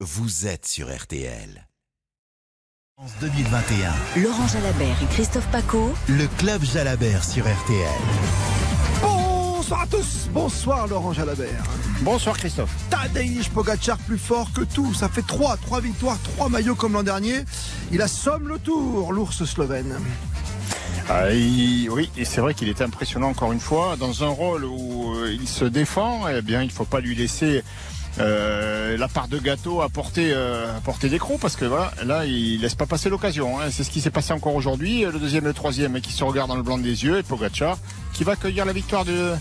vous êtes sur RTL. En 2021, Laurent Jalabert et Christophe Paco. le club Jalabert sur RTL. Bonsoir à tous, bonsoir Laurent Jalabert. Bonsoir Christophe. Tadej Pogacar plus fort que tout, ça fait 3, 3 victoires, 3 maillots comme l'an dernier. Il assomme le tour, l'ours slovène. Ah, il- oui, et c'est vrai qu'il est impressionnant encore une fois. Dans un rôle où euh, il se défend, eh bien, il ne faut pas lui laisser euh, la part de gâteau à porter, euh, à porter des crocs parce que voilà, là, il laisse pas passer l'occasion. hein. C'est ce qui s'est passé encore aujourd'hui. Le deuxième et le troisième qui se regardent dans le blanc des yeux et Pogacar qui va accueillir la victoire de,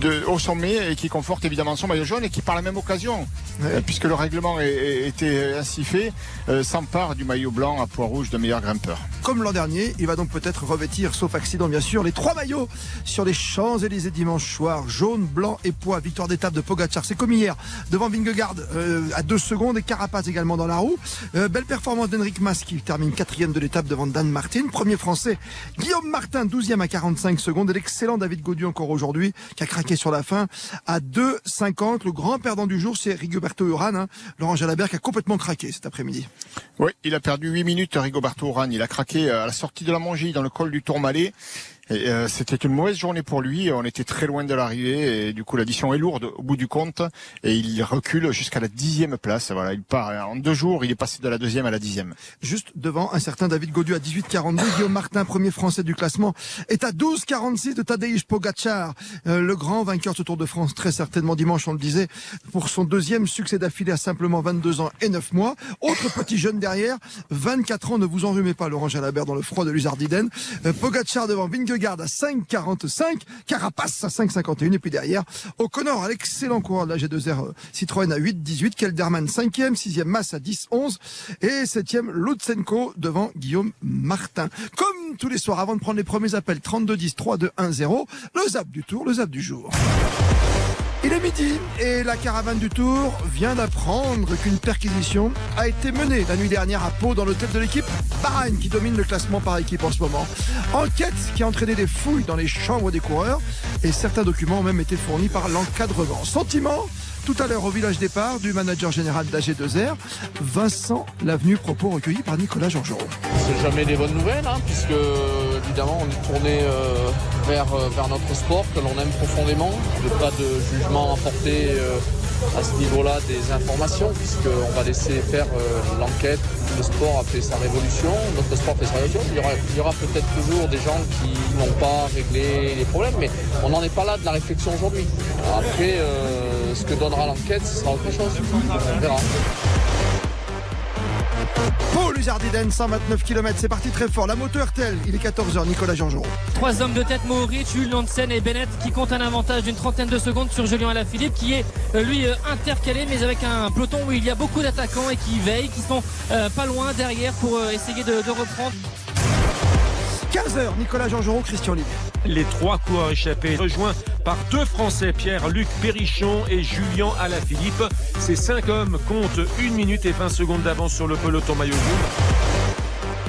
de, au sommet et qui conforte évidemment son maillot jaune et qui par la même occasion, euh, puisque le règlement est- est- était ainsi fait, euh, s'empare du maillot blanc à poids rouge de meilleur grimpeur. Comme l'an dernier, il va donc peut-être revêtir, sauf accident bien sûr, les trois maillots sur les Champs-Élysées dimanche soir. Jaune, blanc et poids. Victoire d'étape de Pogacar. C'est comme hier, devant Vingegaard euh, à 2 secondes et Carapaz également dans la roue. Belle performance d'Henrik Mas qui termine quatrième de l'étape devant Dan Martin. Premier français, Guillaume Martin, 12e à 45 secondes. Et l'excellent David Gaudu encore aujourd'hui, qui a craqué sur la fin à 2,50. Le grand perdant du jour, c'est Rigoberto Urán. Hein. Laurent Jalabert qui a complètement craqué cet après-midi. Oui, il a perdu 8 minutes, Rigoberto Urán. Il a craqué euh, à la sortie de la Mongie dans le col du Tourmalet. Et, euh, C'était une mauvaise journée pour lui. On était très loin de l'arrivée et du coup l'addition est lourde au bout du compte. Et il recule jusqu'à la dixième place. Voilà, il part en deux jours. Il est passé de la deuxième à la dixième. juste devant un certain David Gaudu à 18,42. Guillaume Martin, premier français du classement, est à 12,46 de Tadej Pogacar, euh, le grand vainqueur de ce Tour de France, très certainement dimanche, on le disait, pour son deuxième succès d'affilée à simplement 22 ans et 9 mois. Autre petit jeune derrière, 24 ans, ne vous enrhumez pas, Laurent Jalabert, dans le froid de l'Uzardiden. Euh, Pogacar devant Vingegaard à 5,45, Carapace à 5,51, et puis derrière, O'Connor, l'excellent coureur de la G2R euh, Citroën à 8,18, Kelderman 5e, 6e Mass à 10,11, et 7e Lutsenko devant Guillaume Martin. Comme tous les soirs, avant de prendre les premiers appels, 32 10 3 2 1 0, le zap du tour, le zap du jour. Il est midi et la caravane du Tour vient d'apprendre qu'une perquisition a été menée la nuit dernière à Pau dans l'hôtel de l'équipe Bahreïn qui domine le classement par équipe en ce moment. Enquête qui a entraîné des fouilles dans les chambres des coureurs et certains documents ont même été fournis par l'encadrement. Sentiment tout à l'heure au village départ du manager général d'AG2R, Vincent Lavenu, propos recueillis par Nicolas Georgerot. C'est jamais des bonnes nouvelles, hein, puisque évidemment on est tourné euh, vers, euh, vers notre sport que l'on aime profondément. N'y a pas de jugement à porter euh, à ce niveau-là des informations, puisqu'on va laisser faire euh, l'enquête. Le sport a fait sa révolution, notre sport fait sa révolution. Il y aura, aura peut-être toujours des gens qui n'ont pas réglé les problèmes, mais on n'en est pas là de la réflexion aujourd'hui. Après, ce que donnera l'enquête, ce sera autre chose. On verra. Pau, Luzardiden, 129 km, c'est parti très fort. La moto RTL, il est 14h, Nicolas Georgerot. Trois hommes de tête, Mohoric, Jules Hansen et Bennett, qui comptent un avantage d'une trentaine de secondes sur Julien Alaphilippe, qui est euh, lui euh, intercalé, mais avec un peloton où il y a beaucoup d'attaquants et qui veillent, qui sont euh, pas loin derrière pour euh, essayer de, de reprendre. 15h, Nicolas Georgerot, Christian Olivier. Les trois coureurs échappés rejoints par deux Français, Pierre-Luc Perrichon et Julien Alaphilippe. Ces cinq hommes comptent 1 minute et 20 secondes d'avance sur le peloton maillot jaune.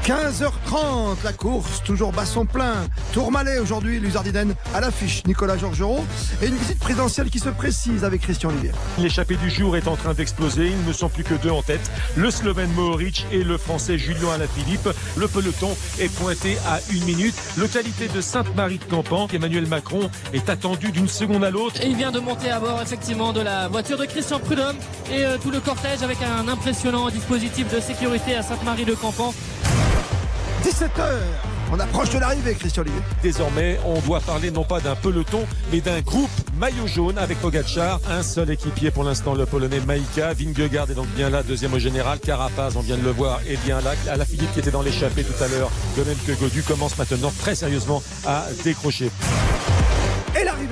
15h30, la course, toujours basson plein. Tourmalet aujourd'hui, Luzardiden à l'affiche, Nicolas Georgerot. Et une visite présidentielle qui se précise avec Christian Olivier. L'échappée du jour est en train d'exploser. Il ne sont plus que deux en tête. Le Slovène Mohoric et le Français Julien Alaphilippe. Le peloton est pointé à une minute. Localité de Sainte-Marie de Campan. Emmanuel Macron est attendu d'une seconde à l'autre. Et il vient de monter à bord effectivement de la voiture de Christian Prudhomme et euh, tout le cortège avec un impressionnant dispositif de sécurité à Sainte-Marie de Campan. 17h, on approche de l'arrivée, Christian Olivier. Désormais, on doit parler non pas d'un peloton, mais d'un groupe maillot jaune avec Pogacar. Un seul équipier pour l'instant, le Polonais Maïka. Vingegaard est donc bien là, deuxième au général. Carapaz, on vient de le voir, est bien là. À la Philippe qui était dans l'échappée tout à l'heure, de même que Godu, commence maintenant très sérieusement à décrocher.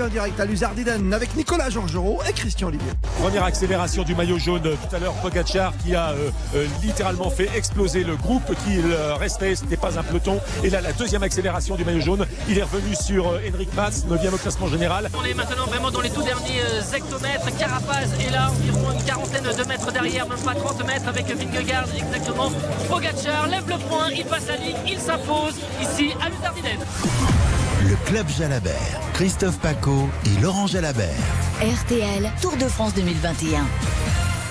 En direct à Luzardiden avec Nicolas Georgerot et Christian Olivier. Première accélération du maillot jaune tout à l'heure, Pogacar qui a euh, euh, littéralement fait exploser le groupe qui euh, restait, ce n'était pas un peloton. Et là, la deuxième accélération du maillot jaune, il est revenu sur euh, Henrik Mas, 9e au classement général. On est maintenant vraiment dans les tout derniers hectomètres. Carapaz est là, environ une quarantaine de mètres derrière, même pas 30 mètres avec Vingegaard exactement. Pogacar lève le point, il passe la ligne, il s'impose ici à. Le club Jalabert, Christophe Paco et Laurent Jalabert. RTL, Tour de France 2021.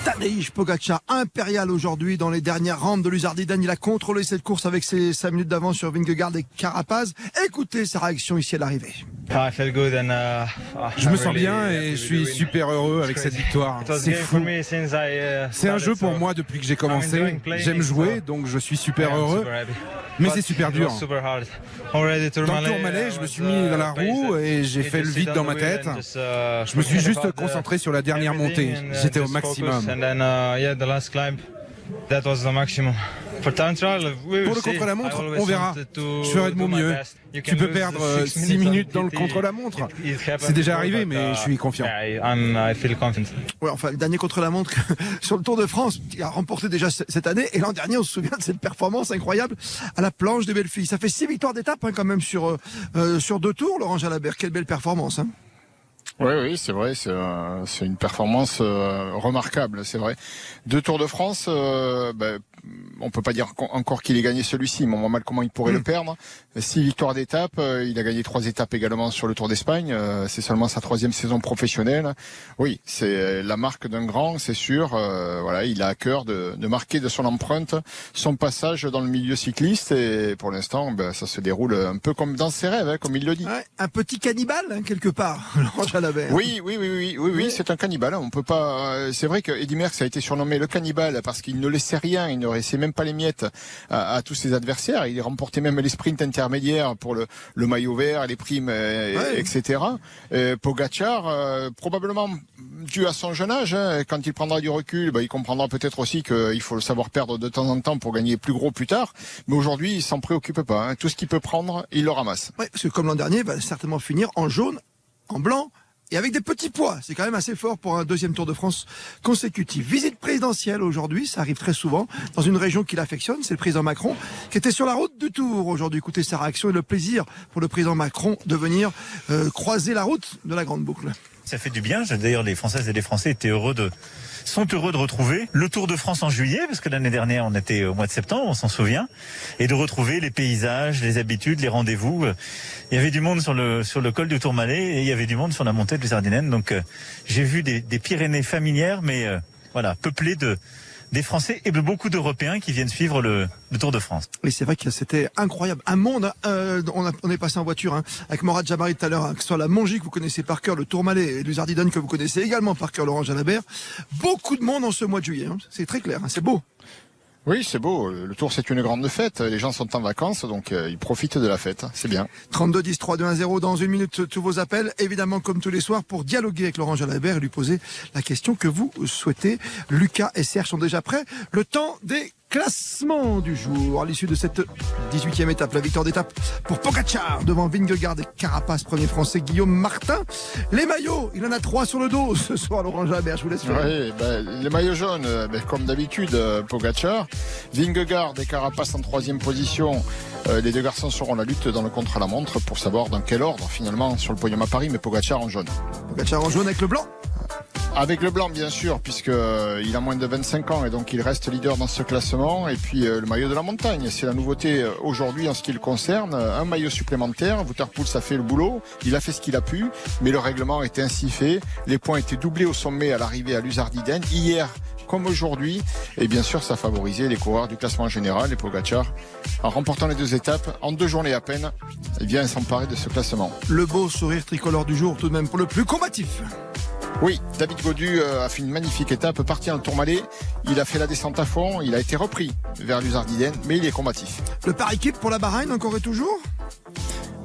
Tadej Pogacar, impérial aujourd'hui dans les dernières rampes de l'Uzardiden. Il a contrôlé cette course avec ses 5 minutes d'avance sur Vingegaard et Carapaz. Écoutez sa réaction ici à l'arrivée. Ah, Je me sens bien et je suis super heureux avec cette victoire. C'est fou. C'est un jeu pour moi depuis que j'ai commencé. J'aime jouer, donc je suis super heureux. Mais c'est super dur. Dans le Tourmalet, je me suis mis dans la roue et j'ai fait le vide dans ma tête. Je me suis juste concentré sur la dernière montée. J'étais au maximum. Pour le contre-la-montre, on verra. Je ferai de mon mieux. Tu peux perdre 6 minutes dans le contre-la-montre. C'est déjà arrivé, mais je suis confiant. Ouais, enfin, le dernier contre-la-montre sur le Tour de France, qui a remporté déjà cette année. Et l'an dernier, on se souvient de cette performance incroyable à la planche des belles filles. Ça fait 6 victoires d'étape hein, quand même sur, euh, euh, sur deux tours, Laurent Jalabert. Quelle belle performance. Hein. Oui, oui, c'est vrai, c'est euh, une performance euh, remarquable, c'est vrai. Deux Tours de France, euh, ben, on peut pas dire encore qu'il ait gagné celui-ci, mais on voit mal comment il pourrait le mm. perdre. Six victoires d'étape, euh, il a gagné trois étapes également sur le Tour d'Espagne. Euh, c'est seulement sa troisième saison professionnelle. Oui, c'est la marque d'un grand, c'est sûr. voilà, il a à cœur de, de, marquer de son empreinte son passage dans le milieu cycliste, et pour l'instant, ben, ça se déroule un peu comme dans ses rêves, hein, comme il le dit. Ouais, un petit cannibale hein, quelque part. Oui, oui, oui, oui, oui, oui, c'est un cannibale. On peut pas. Euh, c'est vrai que Eddy Merckx a été surnommé le cannibale parce qu'il ne laissait rien, il ne laissait même pas les miettes à, tous ses adversaires. Il remportait même les sprints intermédiaires pour le, le maillot vert, les primes, euh, etc. Euh, Pogacar, probablement dû à son jeune âge, hein, quand il prendra du recul, bah, il comprendra peut-être aussi qu'il faut le savoir perdre de temps en temps pour gagner plus gros plus tard. Mais aujourd'hui, il s'en préoccupe pas. Hein. Tout ce qu'il peut prendre, il le ramasse. Ouais, parce que comme l'an dernier, il va certainement finir en jaune, en blanc et avec des petits poids. C'est quand même assez fort pour un deuxième Tour de France consécutif. Visite présidentielle aujourd'hui, ça arrive très souvent dans une région qu'il affectionne, c'est le président Macron qui était sur la route du Tour aujourd'hui. Écoutez sa réaction et le plaisir pour le président Macron de venir euh, croiser la route de la Grande Boucle. Ça fait du bien. D'ailleurs, les Françaises et les Français étaient heureux de sont heureux de retrouver le Tour de France en juillet, parce que l'année dernière on était au mois de septembre, on s'en souvient, et de retrouver les paysages, les habitudes, les rendez-vous. Il y avait du monde sur le sur le col du Tourmalet et il y avait du monde sur la montée de Ardennaises. Donc euh, j'ai vu des, des, Pyrénées familières, mais euh, voilà, peuplées de des Français et de beaucoup d'Européens qui viennent suivre le, Tour de France. Oui, c'est vrai que c'était incroyable. Un monde, euh, on, a, on, est passé en voiture hein, avec Morad Jabari tout à l'heure, hein, que ce soit la Mongie que vous connaissez par cœur, le Tourmalet et le Zardidon que vous connaissez également par cœur, Laurent Jalabert. Beaucoup de monde en ce mois de juillet. Hein. C'est très clair, c'est beau. Oui, c'est beau. Le Tour, c'est une grande fête. Les gens sont en vacances, donc euh, ils profitent de la fête. C'est bien. 32 10 3 2 1 0 dans une minute. Tous vos appels, évidemment, comme tous les soirs, pour dialoguer avec Laurent Jalabert et lui poser la question que vous souhaitez. Lucas et Serge sont déjà prêts. Le temps des classement du jour. À l'issue de cette 18e étape, la victoire d'étape pour Pogacar devant Vingegaard et Carapace, premier français Guillaume Martin. Les maillots, il en a trois sur le dos ce soir, Laurent Jalabert, je vous laisse Oui, ben, les maillots jaunes, euh, ben, comme d'habitude, euh, Pogacar. Vingegaard et Carapace en troisième position. Euh, les deux garçons seront la lutte dans le contre-la-montre pour savoir dans quel ordre finalement sur le podium à Paris, mais Pogacar en jaune. Pogacar en jaune avec le blanc avec le blanc, bien sûr, puisqu'il euh, a moins de 25 ans et donc il reste leader dans ce classement. Et puis euh, le maillot de la montagne, c'est la nouveauté euh, aujourd'hui en ce qui le concerne. Un maillot supplémentaire. Wouterpool, ça fait le boulot. Il a fait ce qu'il a pu, mais le règlement était ainsi fait. Les points étaient doublés au sommet à l'arrivée à Luzardiden. Hier, comme aujourd'hui. Et bien sûr, ça favorisait les coureurs du classement général. Et Pogacar, en remportant les deux étapes, en deux journées à peine, il vient s'emparer de ce classement. Le beau sourire tricolore du jour, tout de même, pour le plus combatif. Oui, David Godu euh, a fait une magnifique étape, parti en Tourmalet. Il a fait la descente à fond, il a été repris vers l'Uzardiden, mais il est combatif. Le par équipe pour la Bahreïn encore et toujours?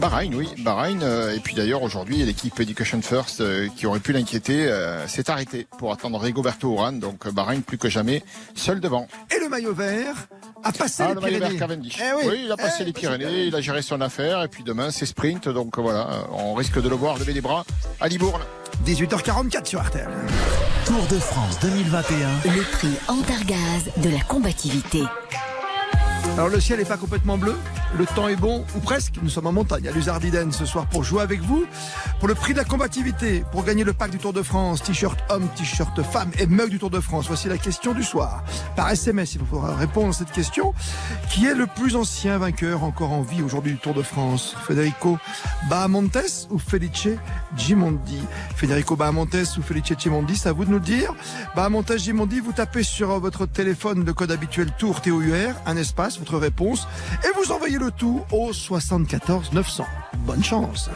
Bahreïn, oui, Bahreïn. Euh, et puis d'ailleurs, aujourd'hui, l'équipe Education First, euh, qui aurait pu l'inquiéter, s'est arrêtée pour attendre Rigoberto Urán. Donc Bahreïn, plus que jamais, seul devant. Et le maillot vert? A passé ah, les le Pyrénées. Eh oui. il a passé eh, les Pyrénées, il a géré son affaire. Et puis demain, c'est sprint. Donc voilà, on risque de le voir lever les bras à Libourne. 18h44 sur RTL. Tour de France 2021. Le prix Antargaz de la combativité. Alors le ciel n'est pas complètement bleu Le temps est bon, ou presque. Nous sommes en montagne à Luzardiden ce soir pour jouer avec vous. Pour le prix de la combativité, pour gagner le pack du Tour de France, t-shirt homme, t-shirt femme et mug du Tour de France. Voici la question du soir. Par SMS, il faudra répondre à cette question. Qui est le plus ancien vainqueur encore en vie aujourd'hui du Tour de France? Federico Bahamontes ou Felice Gimondi? Federico Bahamontes ou Felice Gimondi, c'est à vous de nous le dire. Bahamontes Gimondi, vous tapez sur votre téléphone le code habituel Tour TOUR, un espace, votre réponse, et vous envoyez le tout au 74 900. Bonne chance.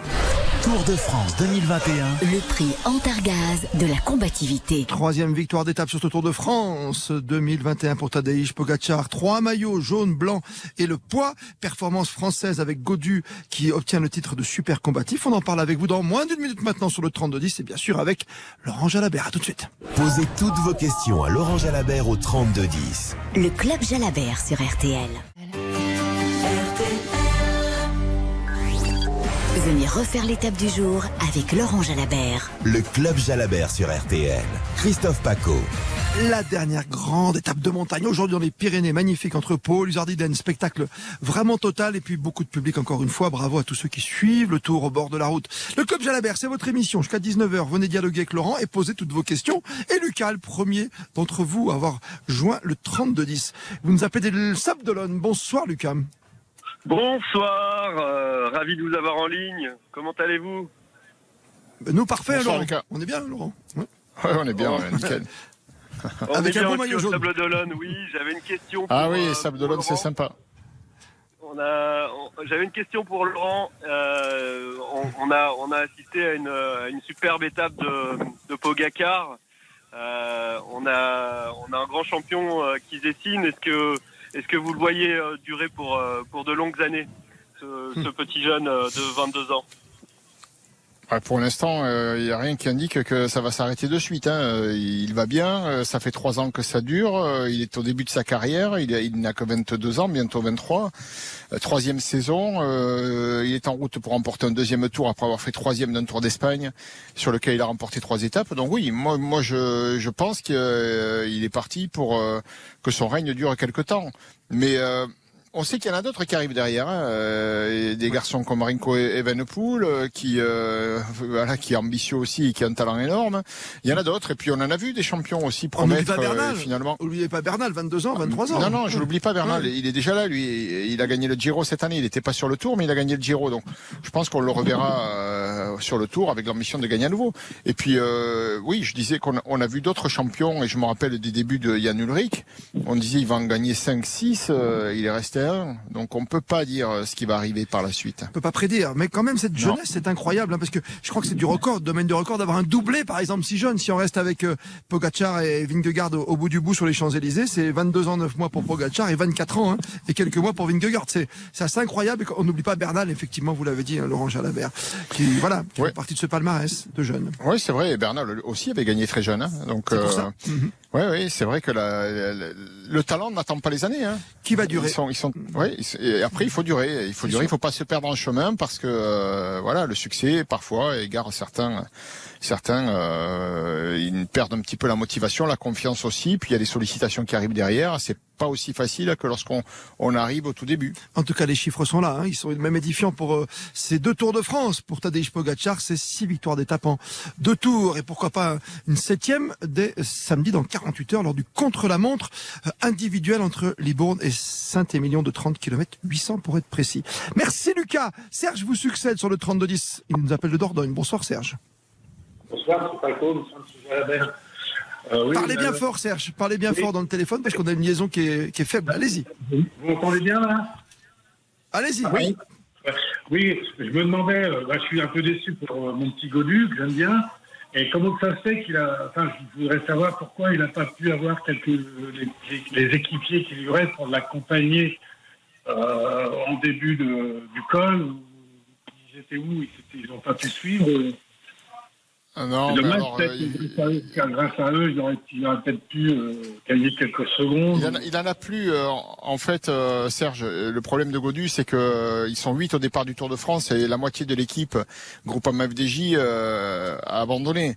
Tour de France 2021. Le prix Antargaz de la combativité. Troisième victoire d'étape sur ce Tour de France 2021 pour Tadej Pogacar. Trois maillots jaune, blanc et le poids. Performance française avec Godu qui obtient le titre de super combatif. On en parle avec vous dans moins d'une minute maintenant sur le 32-10 et bien sûr avec Laurent Jalabert. À tout de suite. Posez toutes vos questions à Laurent Jalabert au 32-10. Le club Jalabert sur RTL. Venez refaire l'étape du jour avec Laurent Jalabert. Le club Jalabert sur RTL. Christophe Paco. La dernière grande étape de montagne aujourd'hui dans les Pyrénées, magnifique entre Pau, Luzardiden, spectacle vraiment total et puis beaucoup de public encore une fois. Bravo à tous ceux qui suivent le tour au bord de la route. Le Club Jalabert, c'est votre émission jusqu'à 19h. Venez dialoguer avec Laurent et poser toutes vos questions. Et Lucas, le premier d'entre vous à avoir joint le 3210. Vous nous appelez des Sable d'Olonne. Bonsoir Lucas. Bonsoir, euh, ravi de vous avoir en ligne. Comment allez-vous? Nous parfait Bonsoir, Laurent. Lucas. On est bien Laurent? Ouais. Ouais, on est bien, ouais, nickel. On Avec est un bien aussi au jaune. Sable d'Olonne, oui. J'avais une question. Ah oui, euh, Sable d'Olonne, c'est sympa. On a, on- j'avais une question pour Laurent. Euh, on, on a, on a assisté à une, à une superbe étape de, de Pogacar. Euh, on a, on a un grand champion euh, qui se dessine. Est-ce que, est-ce que vous le voyez euh, durer pour, euh, pour de longues années, ce, ce petit jeune euh, de 22 ans? Pour l'instant, il n'y a rien qui indique que ça va s'arrêter de suite. hein. Euh, Il va bien, euh, ça fait trois ans que ça dure. euh, Il est au début de sa carrière, il, n'a que 22 ans, bientôt 23. Euh, Troisième saison, euh, il est en route pour remporter un deuxième tour après avoir fait troisième d'un Tour d'Espagne, sur lequel il a remporté trois étapes. Donc oui, moi, moi je, je pense qu'il est parti pour euh, que son règne dure quelque temps. Mais euh, on sait qu'il y en a d'autres qui arrivent derrière, hein, euh, et des garçons comme Rinko Evenepoel, euh, qui euh, voilà, qui est ambitieux aussi et qui a un talent énorme. Il y en a d'autres, et puis on en a vu des champions aussi n'oublie promettre pas Bernal. euh, finalement. N'oubliez pas Bernal, 22 ans, 23 ans. Non, non, je l'oublie pas, Bernal. Ouais. Il est déjà là, lui. Il a gagné le Giro cette année. Il n'était pas sur le Tour, mais il a gagné le Giro. Donc, je pense qu'on le reverra euh, sur le Tour avec l'ambition de gagner à nouveau. Et puis, euh, oui, je disais qu'on a- on a vu d'autres champions, et je me rappelle des débuts de Jan Ulrich. On disait il va en gagner 5, 6. euh, il est resté à 1. Donc, on peut pas dire euh, ce qui va arriver par la suite. On peut pas prédire, mais quand même cette Non. jeunesse c'est incroyable hein, parce que je crois que c'est du record, domaine de record d'avoir un doublé par exemple si jeune. Si on reste avec euh, Pogacar et Vingegaard au, au bout du bout sur les Champs Élysées, c'est 22 ans 9 mois pour Pogacar et 24 ans hein, et quelques mois pour Vingegaard. C'est c'est assez incroyable. Et on n'oublie pas Bernal effectivement, vous l'avez dit, hein, Laurent Jalabert, qui voilà, qui Ouais. fait partie de ce palmarès de jeunes. Oui, c'est vrai. Et Bernal aussi avait gagné très jeune. hein. Donc, C'est pour ça. Mhm. Ouais, ouais, c'est vrai que la- le talent n'attend pas les années. Hein. Qui va durer Ils sont, ils sont, ouais, ils- et après il faut durer, il faut durer, sûr. il faut pas se perdre en chemin parce que euh, voilà, le succès parfois égare certains, certains, euh, ils perdent un petit peu la motivation, la confiance aussi, puis il y a des sollicitations qui arrivent derrière. C'est pas aussi facile que lorsqu'on on arrive au tout début. En tout cas, les chiffres sont là. hein. Ils sont même édifiants pour euh, ces deux Tours de France. Pour Tadej Pogacar, c'est six victoires d'étape en deux tours. Et pourquoi pas une septième dès samedi dans 48 heures lors du contre-la-montre euh, individuel entre Libourne et Saint-Émilion de 30 km 800 pour être précis. Merci Lucas. Serge vous succède sur le 32-10. Il nous appelle de Dordogne. Bonsoir Serge. Bonsoir, c'est Paco, nous sommes sur Jalabert. Euh, oui, Parlez bien euh, fort Serge. Parlez bien oui. fort dans le téléphone parce qu'on a une liaison qui est, qui est faible. Allez-y. Vous m'entendez bien là? Allez-y. Oui. Oui, je me demandais, euh, bah, je suis un peu déçu pour euh, mon petit Godu, que j'aime bien. Et comment ça se fait qu'il a. Enfin, je voudrais savoir pourquoi il n'a pas pu avoir quelques. les, équipiers qui lui restent pour l'accompagner euh, en début de, du col. Ils étaient où Ils n'ont pas pu suivre. Ah non, mais alors, euh, grâce à eux, il aurait, peut-être pu euh, gagner quelques secondes. Il en, a plus. Euh, en fait, Serge, le problème de Godu, c'est que ils sont 8 au départ du Tour de France et la moitié de l'équipe, groupe FDJ, a abandonné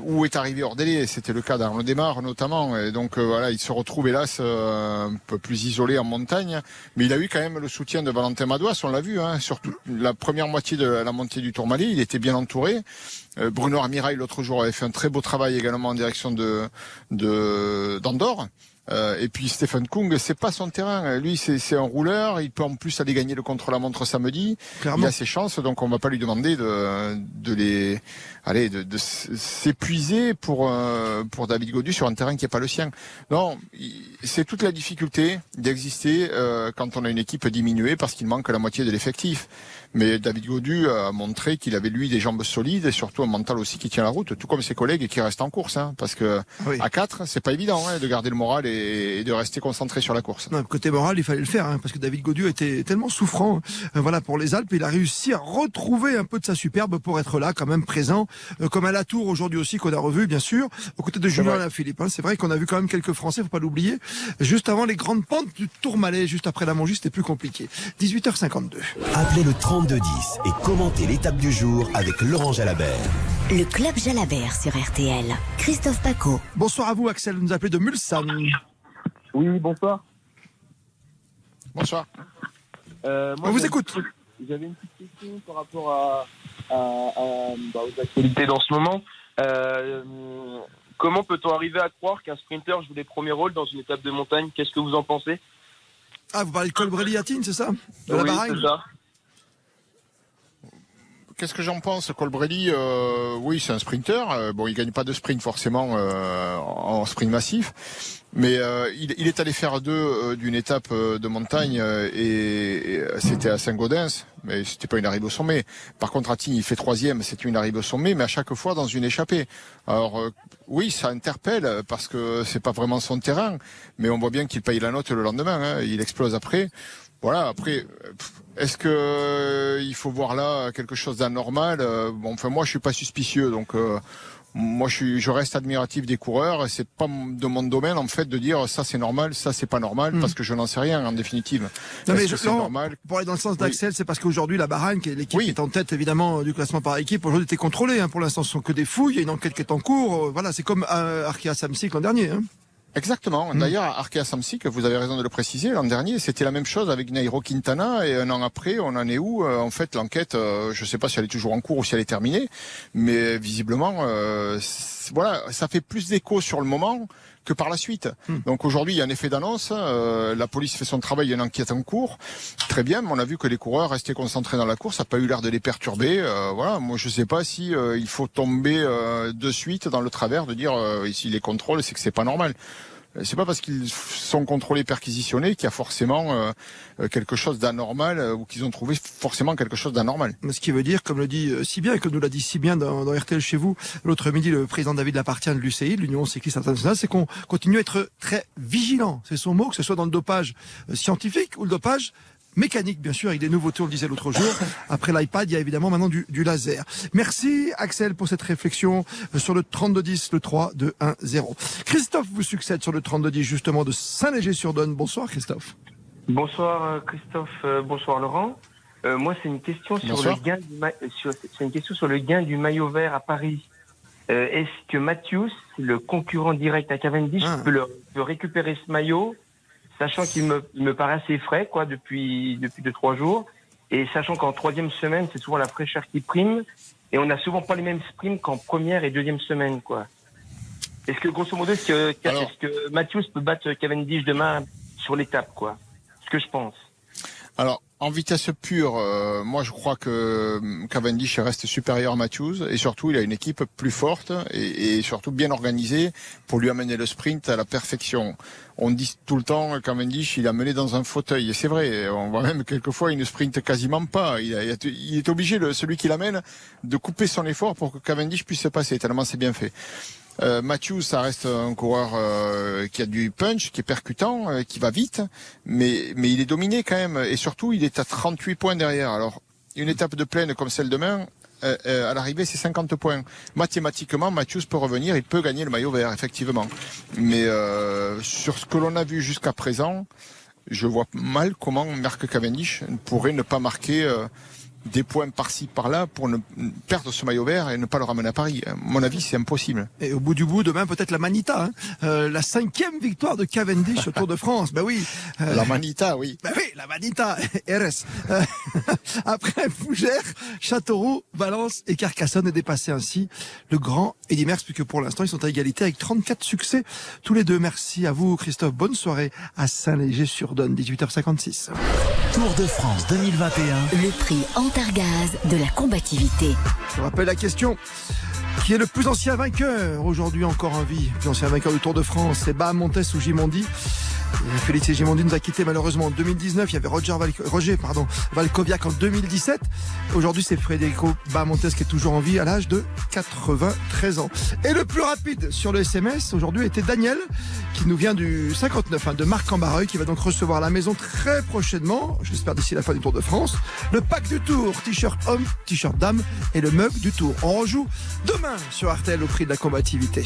ou est arrivé hors délai. C'était le cas d'Arnaud Desmar notamment. Et donc voilà, il se retrouve hélas un peu plus isolé en montagne, mais il a eu quand même le soutien de Valentin Madouas. On l'a vu, hein, surtout la première moitié de la montée du Tourmalet, il était bien entouré. Euh, Bruno Armirail l'autre jour avait fait un très beau travail également en direction de d'Andorre. Euh, et puis Stephen Kung, c'est pas son terrain. Lui, c'est un rouleur. Il peut en plus aller gagner le contre-la-montre samedi. Il a ses chances, donc on va pas lui demander de, de les, allez, de, de s'épuiser pour euh, pour David Godu sur un terrain qui est pas le sien. Non, c'est toute la difficulté d'exister euh, quand on a une équipe diminuée parce qu'il manque la moitié de l'effectif. Mais David Godu a montré qu'il avait lui des jambes solides et surtout un mental aussi qui tient la route, tout comme ses collègues et qui restent en course. Hein, parce que à 4, c'est pas évident hein, de garder le moral et, de rester concentré sur la course. Non, côté moral, il fallait le faire hein, parce que David Godu était tellement souffrant. Euh, voilà pour les Alpes, il a réussi à retrouver un peu de sa superbe pour être là, quand même présent, euh, comme à la Tour aujourd'hui aussi qu'on a revu bien sûr, aux côtés de Julien Alaphilippe. Hein. C'est vrai qu'on a vu quand même quelques Français, faut pas l'oublier, juste avant les grandes pentes du Tourmalet, juste après la Montjuic, c'était plus compliqué. 18h52. Appelez le 30 10 et commentez l'étape du jour avec Laurent Jalabert. Le club Jalabert sur RTL. Christophe Paco. Bonsoir à vous Axel, vous nous appelez de Mulsanne. Oui, bonsoir. Bonsoir. Euh, On vous écoute. J'avais une petite question par rapport à, bah, aux actualités dans ce moment. Euh, comment peut-on arriver à croire qu'un sprinter joue les premiers rôles dans une étape de montagne? Qu'est-ce que vous en pensez? Ah, vous parlez de Colbrelli c'est ça? De Oui, c'est ça. Qu'est-ce que j'en pense Colbrelli, euh, oui, c'est un sprinter. Euh, bon, il gagne pas de sprint forcément euh, en sprint massif, mais il, est allé faire deux d'une étape de montagne et, c'était à Saint-Gaudens, mais c'était pas une arrivée au sommet. Par contre, Tignes, il fait troisième, c'était une arrivée au sommet, mais à chaque fois dans une échappée. Alors oui, ça interpelle parce que c'est pas vraiment son terrain, mais on voit bien qu'il paye la note le lendemain. Hein, il explose après. Voilà. Après, est-ce que euh, il faut voir là quelque chose d'anormal euh, Bon, enfin moi je suis pas suspicieux, donc euh, moi je suis, je reste admiratif des coureurs. C'est pas de mon domaine en fait de dire ça c'est normal, ça c'est pas normal, hmm. parce que je n'en sais rien en définitive. Non mais je, normal pour aller dans le sens d'Axel, c'est parce qu'aujourd'hui la Bahreïn, qui est l'équipe qui est en tête évidemment du classement par équipe, aujourd'hui était contrôlée. Hein. Pour l'instant, ce sont que des fouilles. Il y a une enquête qui est en cours. Voilà, c'est comme Arkea Samsic l'an dernier. Hein. Exactement. Hmm. D'ailleurs, Arkea Samsic, vous avez raison de le préciser, l'an dernier, c'était la même chose avec Nairo Quintana, et un an après, on en est où euh, En fait, l'enquête, euh, je ne sais pas si elle est toujours en cours ou si elle est terminée, mais visiblement, euh, voilà, ça fait plus d'écho sur le moment que par la suite. Hmm. Donc aujourd'hui, il y a un effet d'annonce. Euh, la police fait son travail, il y a une enquête en cours. Très bien, mais on a vu que les coureurs restaient concentrés dans la course. Ça n'a pas eu l'air de les perturber. Euh, voilà, moi je ne sais pas si euh, il faut tomber de suite dans le travers de dire ici les contrôles, c'est que c'est pas normal. C'est pas parce qu'ils sont contrôlés, perquisitionnés qu'il y a forcément euh, quelque chose d'anormal euh, ou qu'ils ont trouvé forcément quelque chose d'anormal. Ce qui veut dire, comme le dit euh, si bien et comme nous l'a dit si bien dans, dans RTL chez vous l'autre midi, le président David Lapartient de l'UCI, l'Union cycliste internationale, c'est qu'on continue à être très vigilant. C'est son mot, que ce soit dans le dopage scientifique ou le dopage mécanique, bien sûr, avec des nouveautés, on le disait l'autre jour. Après l'iPad, il y a évidemment maintenant du, du, laser. Merci Axel pour cette réflexion sur le 3210, le 3, 2, 1, 0. Christophe vous succède sur le 3210, justement, de Saint-Léger-sur-Donne. Bonsoir Christophe. Bonsoir euh, Christophe, euh, bonsoir Laurent. Euh, moi, c'est une question sur le gain du c'est une question sur le gain du maillot vert à Paris. Est-ce que Matthews, le concurrent direct à Cavendish, ah. peut, le, peut récupérer ce maillot sachant qu'il me, me paraît assez frais quoi depuis depuis deux trois jours et sachant qu'en troisième semaine c'est souvent la fraîcheur qui prime et on n'a souvent pas les mêmes sprints qu'en première et deuxième semaine quoi. Est-ce que grosso modo est-ce que, est que Matthews peut battre Cavendish demain sur l'étape quoi? Ce que je pense. Alors en vitesse pure, euh, moi je crois que euh, Cavendish reste supérieur à Matthews et surtout il a une équipe plus forte et, surtout bien organisée pour lui amener le sprint à la perfection. On dit tout le temps Cavendish il a mené dans un fauteuil et c'est vrai. On voit même quelquefois il ne sprinte quasiment pas. Il, il est obligé celui qui l'amène de couper son effort pour que Cavendish puisse se passer tellement c'est bien fait. Euh, Matthew, ça reste un coureur euh, qui a du punch, qui est percutant, euh, qui va vite, mais, mais il est dominé quand même. Et surtout, il est à 38 points derrière. Alors, une étape de plaine comme celle de demain, à l'arrivée, c'est 50 points. Mathématiquement, Mathieu peut revenir, il peut gagner le maillot vert, effectivement. Mais sur ce que l'on a vu jusqu'à présent, je vois mal comment Marc Cavendish pourrait ne pas marquer des points par-ci par-là pour ne perdre ce maillot vert et ne pas le ramener à Paris. À mon avis, c'est impossible. Et au bout du bout, demain peut-être la Manita, hein. euh, la cinquième victoire de Cavendish au Tour de France. Ben oui. Euh, la Manita, oui. Ben oui, la Manita, RS. Euh, après Fougères, Châteauroux, Valence et Carcassonne est dépassé ainsi le grand Eddy Merckx, puisque pour l'instant ils sont à égalité avec 34 succès tous les deux. Merci à vous Christophe. Bonne soirée à Saint-Léger-sur-Donne, 18h56. Tour de France 2021. Le prix en De la combativité. Je rappelle la question. Qui est le plus ancien vainqueur aujourd'hui encore en vie? Plus ancien vainqueur du Tour de France, c'est Bahamontes ou Gimondi? Félix Gimondi nous a quitté malheureusement en 2019. Il y avait Roger, Roger pardon, Valkoviak en 2017. Aujourd'hui, c'est Federico Bahamontes qui est toujours en vie à l'âge de 93 ans. Et le plus rapide sur le SMS aujourd'hui était Daniel, qui nous vient du 59, hein, de Marc Cambareuil, qui va donc recevoir à la maison très prochainement, j'espère d'ici la fin du Tour de France, le pack du Tour, t-shirt homme, t-shirt dame et le mug du Tour. On rejoue demain sur Artel au prix de la combativité.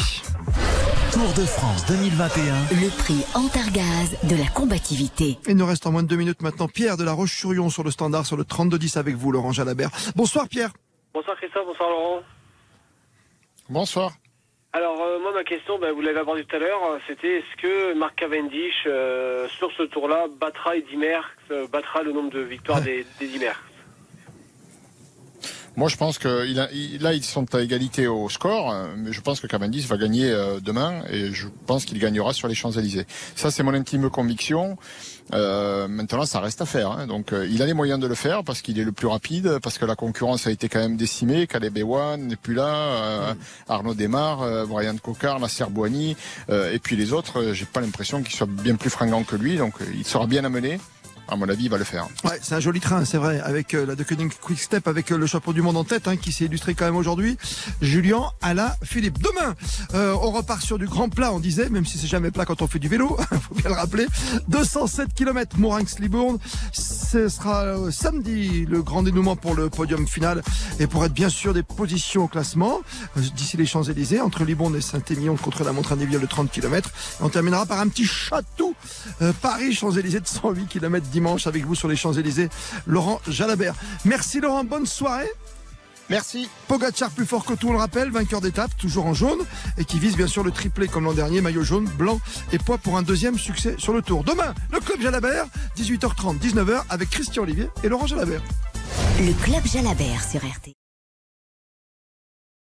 Tour de France 2021. Le prix Antargaz de la combativité. Il nous reste en moins de deux minutes maintenant Pierre de la Roche-sur-Yon sur le standard sur le 32-10 avec vous, Laurent Jalabert. Bonsoir Pierre. Bonsoir Christophe, bonsoir Laurent. Bonsoir. Alors euh, moi ma question, ben, vous l'avez abordé tout à l'heure, euh, c'était est-ce que Marc Cavendish euh, sur ce tour-là battra Eddy Merckx, battra le nombre de victoires d'Eddy Merckx moi, je pense que il là, ils sont à égalité au score, mais je pense que Cavendish va gagner euh, demain et je pense qu'il gagnera sur les Champs-Élysées. Ça, c'est mon intime conviction. Euh, maintenant, ça reste à faire. Hein. Donc, euh, il a les moyens de le faire parce qu'il est le plus rapide, parce que la concurrence a été quand même décimée. Caleb Ewan n'est plus là, euh. Arnaud Desmar, Brian Cocard, Nasser Bouani, et puis les autres. J'ai pas l'impression qu'ils soient bien plus fringants que lui. Donc, il sera bien amené à mon avis, il va le faire. Ouais, c'est un joli train, c'est vrai, avec euh, la De Quick Step, avec euh, le chapeau du monde en tête, hein, qui s'est illustré quand même aujourd'hui. Julien la Philippe. Demain, euh, on repart sur du grand plat, on disait, même si c'est jamais plat quand on fait du vélo, faut bien le rappeler. 207 km Mourinx-Libourne. Ce sera samedi le grand dénouement pour le podium final et pour être bien sûr des positions au classement d'ici les Champs-Élysées, entre Libourne et Saint-Émilion contre la montre individuelle de 30 km. on terminera par un petit château Paris-Champs-Élysées de 108 km dimanche avec vous sur les Champs-Élysées, Laurent Jalabert. Merci Laurent, bonne soirée. Merci. Pogacar plus fort que tout, on le rappelle, vainqueur d'étape, toujours en jaune, et qui vise bien sûr le triplé comme l'an dernier, maillot jaune, blanc et poids pour un deuxième succès sur le tour. Demain, le club Jalabert, 18h30, 19h, avec Christian Olivier et Laurent Jalabert. Le club Jalabert sur RT.